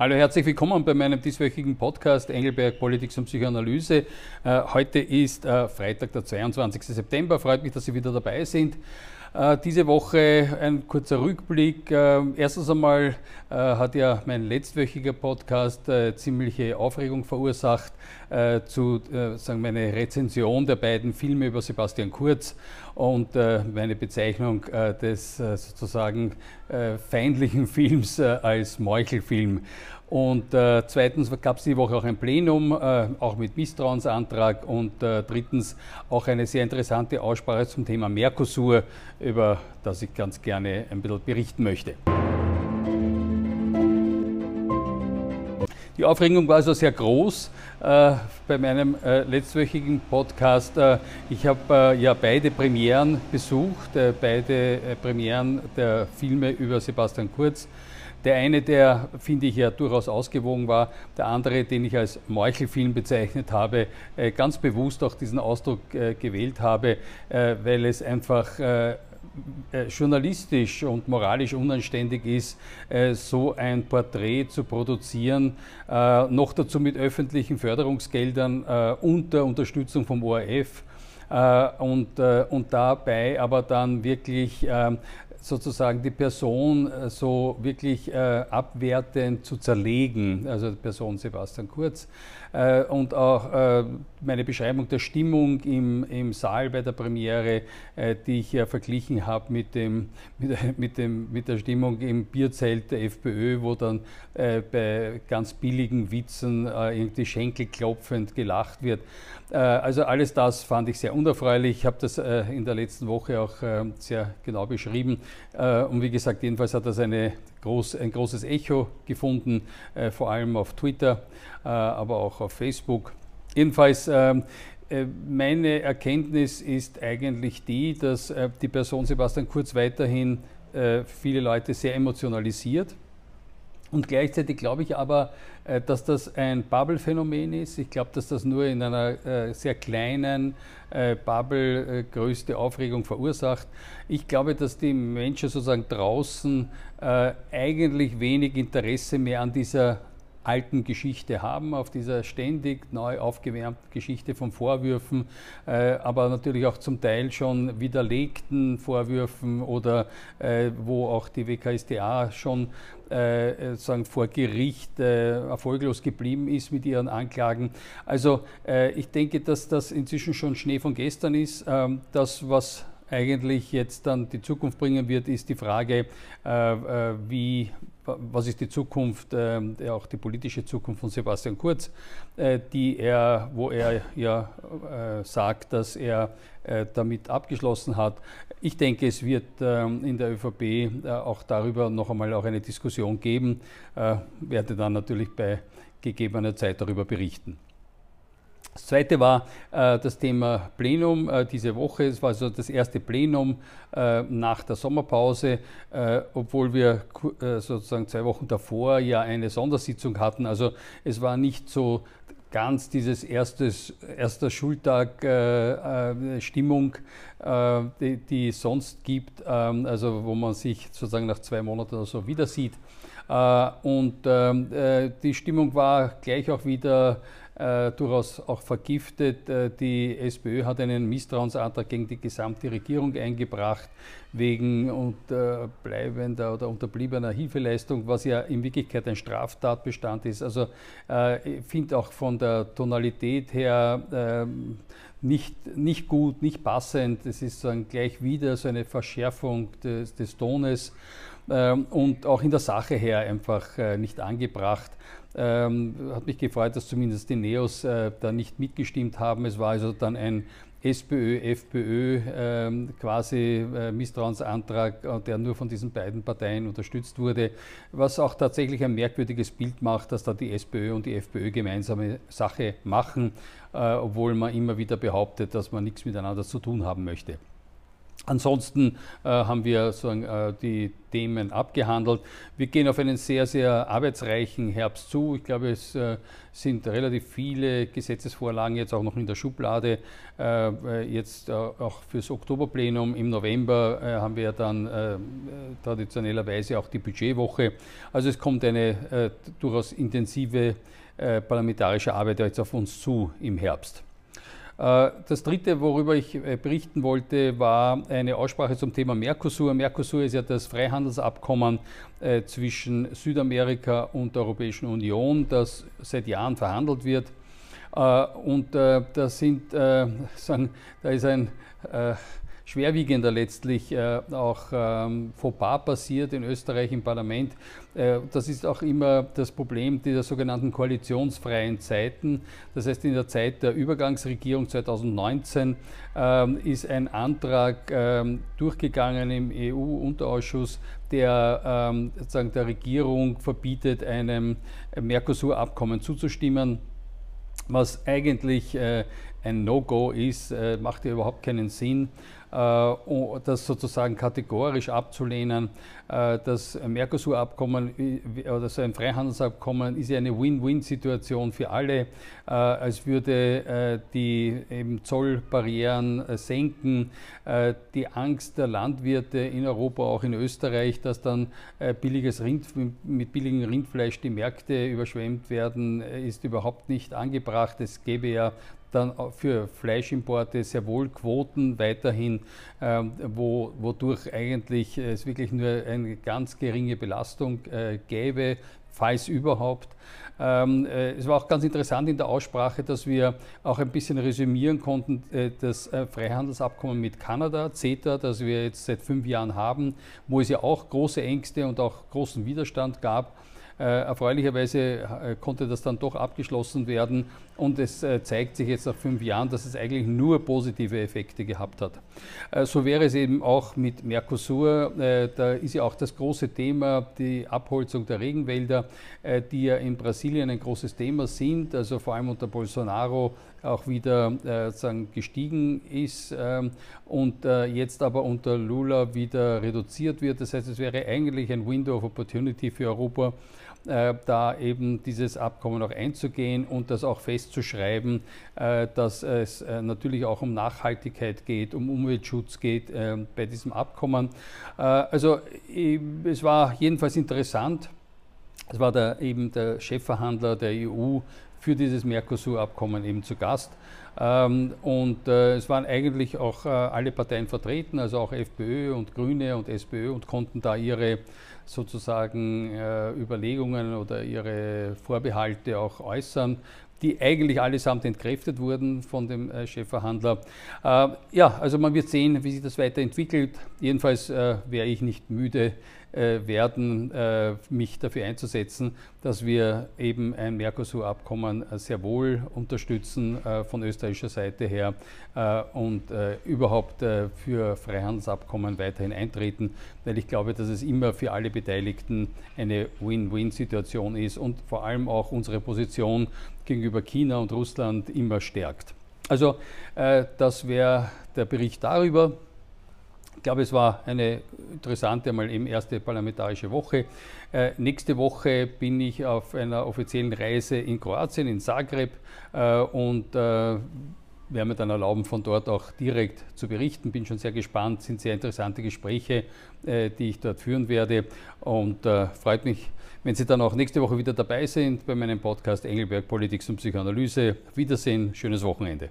Hallo, herzlich willkommen bei meinem dieswöchigen Podcast Engelberg Politik und Psychoanalyse. Äh, heute ist äh, Freitag, der 22. September. Freut mich, dass Sie wieder dabei sind. Äh, diese Woche ein kurzer Rückblick. Erstens einmal hat ja mein letztwöchiger Podcast ziemliche Aufregung verursacht zu sagen meine Rezension der beiden Filme über Sebastian Kurz und meine Bezeichnung des sozusagen feindlichen Films als Meuchelfilm. Und äh, zweitens gab es die Woche auch ein Plenum, äh, auch mit Misstrauensantrag. Und äh, drittens auch eine sehr interessante Aussprache zum Thema Mercosur, über das ich ganz gerne ein bisschen berichten möchte. Die Aufregung war also sehr groß äh, bei meinem äh, letztwöchigen Podcast. Äh, ich habe äh, ja beide Premieren besucht, äh, beide äh, Premieren der Filme über Sebastian Kurz. Der eine, der finde ich ja durchaus ausgewogen war, der andere, den ich als Meuchelfilm bezeichnet habe, äh, ganz bewusst auch diesen Ausdruck äh, gewählt habe, äh, weil es einfach journalistisch und moralisch unanständig ist, so ein Porträt zu produzieren, noch dazu mit öffentlichen Förderungsgeldern unter Unterstützung vom ORF. und, und dabei aber dann wirklich ähm, sozusagen die Person äh, so wirklich äh, abwertend zu zerlegen, also die Person Sebastian Kurz. Äh, und auch äh, meine Beschreibung der Stimmung im, im Saal bei der Premiere, äh, die ich ja verglichen habe mit, dem, mit, mit, dem, mit der Stimmung im Bierzelt der FPÖ, wo dann äh, bei ganz billigen Witzen irgendwie schenkelklopfend gelacht wird. also alles das fand ich sehr unerfreulich. Ich habe das in der letzten Woche auch sehr genau beschrieben. Und wie gesagt, jedenfalls hat das eine groß, ein großes Echo gefunden, vor allem auf Twitter. Äh, aber auch auf Facebook. Jedenfalls, ähm, äh, meine Erkenntnis ist eigentlich die, dass äh, die Person Sebastian Kurz weiterhin viele Leute sehr emotionalisiert. Und gleichzeitig glaube ich aber, dass das ein Bubble-Phänomen ist. Ich glaube, dass das nur in einer sehr kleinen Bubble größte Aufregung verursacht. Ich glaube, dass die Menschen sozusagen draußen eigentlich wenig Interesse mehr an dieser alten Geschichte haben, auf dieser ständig neu aufgewärmten Geschichte von Vorwürfen, äh, aber natürlich auch zum Teil schon widerlegten Vorwürfen oder äh, wo auch die WKSDA schon äh, sagen, vor Gericht äh, erfolglos geblieben ist mit ihren Anklagen. Also äh, ich denke, dass das inzwischen schon Schnee von gestern ist. Ähm, das, was eigentlich jetzt dann die Zukunft bringen wird, ist die Frage, äh, äh, wie, was ist die Zukunft, äh, auch die politische Zukunft von Sebastian Kurz, die er, wo er ja sagt, dass er damit abgeschlossen hat. Ich denke, es wird in der ÖVP auch darüber noch einmal auch eine Diskussion geben, werde dann natürlich bei gegebener Zeit darüber berichten. Zweite war äh, das Thema Plenum äh, diese Woche. Es war also das erste Plenum äh, nach der Sommerpause, äh, obwohl wir äh, sozusagen zwei Wochen davor ja eine Sondersitzung hatten. Also es war nicht so ganz dieses erstes, erster Schultag äh, Stimmung, die, die, es sonst gibt, ähm, also wo man sich sozusagen nach zwei Monaten oder so wieder sieht. und ähm, die Stimmung war gleich auch wieder äh, durchaus auch vergiftet. Äh, die SPÖ hat einen Misstrauensantrag gegen die gesamte Regierung eingebracht wegen unterbleibender oder unterbliebener Hilfeleistung, was ja in Wirklichkeit ein Straftatbestand ist. Also äh, ich finde auch von der Tonalität her ähm, nicht, nicht gut, nicht passend. Es ist dann gleich wieder so eine Verschärfung des, des Tones ähm, und auch in der Sache her einfach äh, nicht angebracht. Ähm, hat mich gefreut, dass zumindest die Neos äh, da nicht mitgestimmt haben. Es war also dann ein SPÖ, FPÖ ähm, quasi äh, Misstrauensantrag, äh, der nur von diesen beiden Parteien unterstützt wurde, was auch tatsächlich ein merkwürdiges Bild macht, dass da die SPÖ und die FPÖ gemeinsame Sache machen, äh, obwohl man immer wieder behauptet, dass man nichts miteinander zu tun haben möchte. Ansonsten äh, haben wir sozusagen, äh, die Themen abgehandelt. Wir gehen auf einen sehr, sehr arbeitsreichen Herbst zu. Ich glaube, es äh, sind relativ viele Gesetzesvorlagen jetzt auch noch in der Schublade. Äh, äh, jetzt auch fürs Oktoberplenum. Im November haben wir dann traditionellerweise auch die Budgetwoche. Also es kommt eine durchaus intensive parlamentarische Arbeit jetzt auf uns zu im Herbst. Äh, das dritte, worüber ich äh, berichten wollte, war eine Aussprache zum Thema Mercosur. Mercosur ist ja das Freihandelsabkommen äh, zwischen Südamerika und der Europäischen Union, das seit Jahren verhandelt wird. Und da sind, sagen, da ist ein schwerwiegender letztlich äh, auch ähm, Fauxpas passiert in Österreich im Parlament. Äh, das ist auch immer das Problem dieser sogenannten koalitionsfreien Zeiten. Das heißt, in der Zeit der Übergangsregierung 2019 ähm, ist ein Antrag ähm, durchgegangen im EU-Unterausschuss, der ähm, sozusagen der Regierung verbietet, einem Mercosur-Abkommen zuzustimmen was eigentlich äh, ein No-Go ist, äh, macht ja überhaupt keinen Sinn. Äh, das sozusagen kategorisch abzulehnen. Äh, das Mercosur-Abkommen oder so ein Freihandelsabkommen ist ja eine Win-Win-Situation für alle. Es würde die Zollbarrieren senken, die Angst der Landwirte in Europa, auch in Österreich, dass dann billiges Rind, mit billigem Rindfleisch die Märkte überschwemmt werden, ist überhaupt nicht angebracht. Es gäbe ja dann für Fleischimporte sehr wohl Quoten weiterhin, ähm, wo, wodurch eigentlich es wirklich nur eine ganz geringe Belastung äh, gäbe, falls überhaupt. Ähm, äh, es war auch ganz interessant in der Aussprache, dass wir auch ein bisschen resümieren konnten, äh, das äh, Freihandelsabkommen mit Kanada, CETA, das wir jetzt seit fünf Jahren haben, wo es ja auch große Ängste und auch großen Widerstand gab. Äh, erfreulicherweise äh, konnte das dann doch abgeschlossen werden und es äh, zeigt sich jetzt nach fünf Jahren, dass es eigentlich nur positive Effekte gehabt hat. So wäre es eben auch mit Mercosur. Da ist ja auch das große Thema die Abholzung der Regenwälder, die ja in Brasilien ein großes Thema sind, also vor allem unter Bolsonaro auch wieder sagen, gestiegen ist ähm, und jetzt aber unter Lula wieder reduziert wird. Das heißt, es wäre eigentlich ein Window of Opportunity für Europa, äh, da eben dieses Abkommen auch einzugehen und das auch festzuschreiben, äh, dass es äh, natürlich auch um Nachhaltigkeit geht, um Umweltschutz geht äh, bei diesem Abkommen. Also es war jedenfalls interessant. Es war der, eben der Chefverhandler der EU für dieses Mercosur-Abkommen eben zu Gast. Ähm, und äh, es waren eigentlich auch äh, alle Parteien vertreten, also auch FPÖ und Grüne und SPÖ und konnten da ihre sozusagen äh, Überlegungen oder ihre Vorbehalte auch äußern die eigentlich allesamt entkräftet wurden von dem äh, Chefverhandler. Äh, ja, also man wird sehen, wie sich das weiterentwickelt. Jedenfalls äh, wäre ich nicht müde, werden, äh, mich dafür einzusetzen, dass wir eben ein Mercosur-Abkommen äh, sehr wohl unterstützen von österreichischer Seite her und überhaupt für Freihandelsabkommen weiterhin eintreten, weil ich glaube, dass es immer für alle Beteiligten eine Win-Win-Situation ist und vor allem auch unsere Position gegenüber China und Russland immer stärkt. Also das wäre der Bericht darüber. Ich glaube, es war eine interessante, mal eben erste parlamentarische Woche. Äh, nächste Woche bin ich auf einer offiziellen Reise in Kroatien, in Zagreb äh, und äh, werde mir dann erlauben, von dort auch direkt zu berichten. Bin schon sehr gespannt, sind sehr interessante Gespräche, äh, die ich dort führen werde und äh, freut mich, wenn Sie dann auch nächste Woche wieder dabei sind bei meinem Podcast Engelberg Politik und Psychoanalyse. Wiedersehen, schönes Wochenende.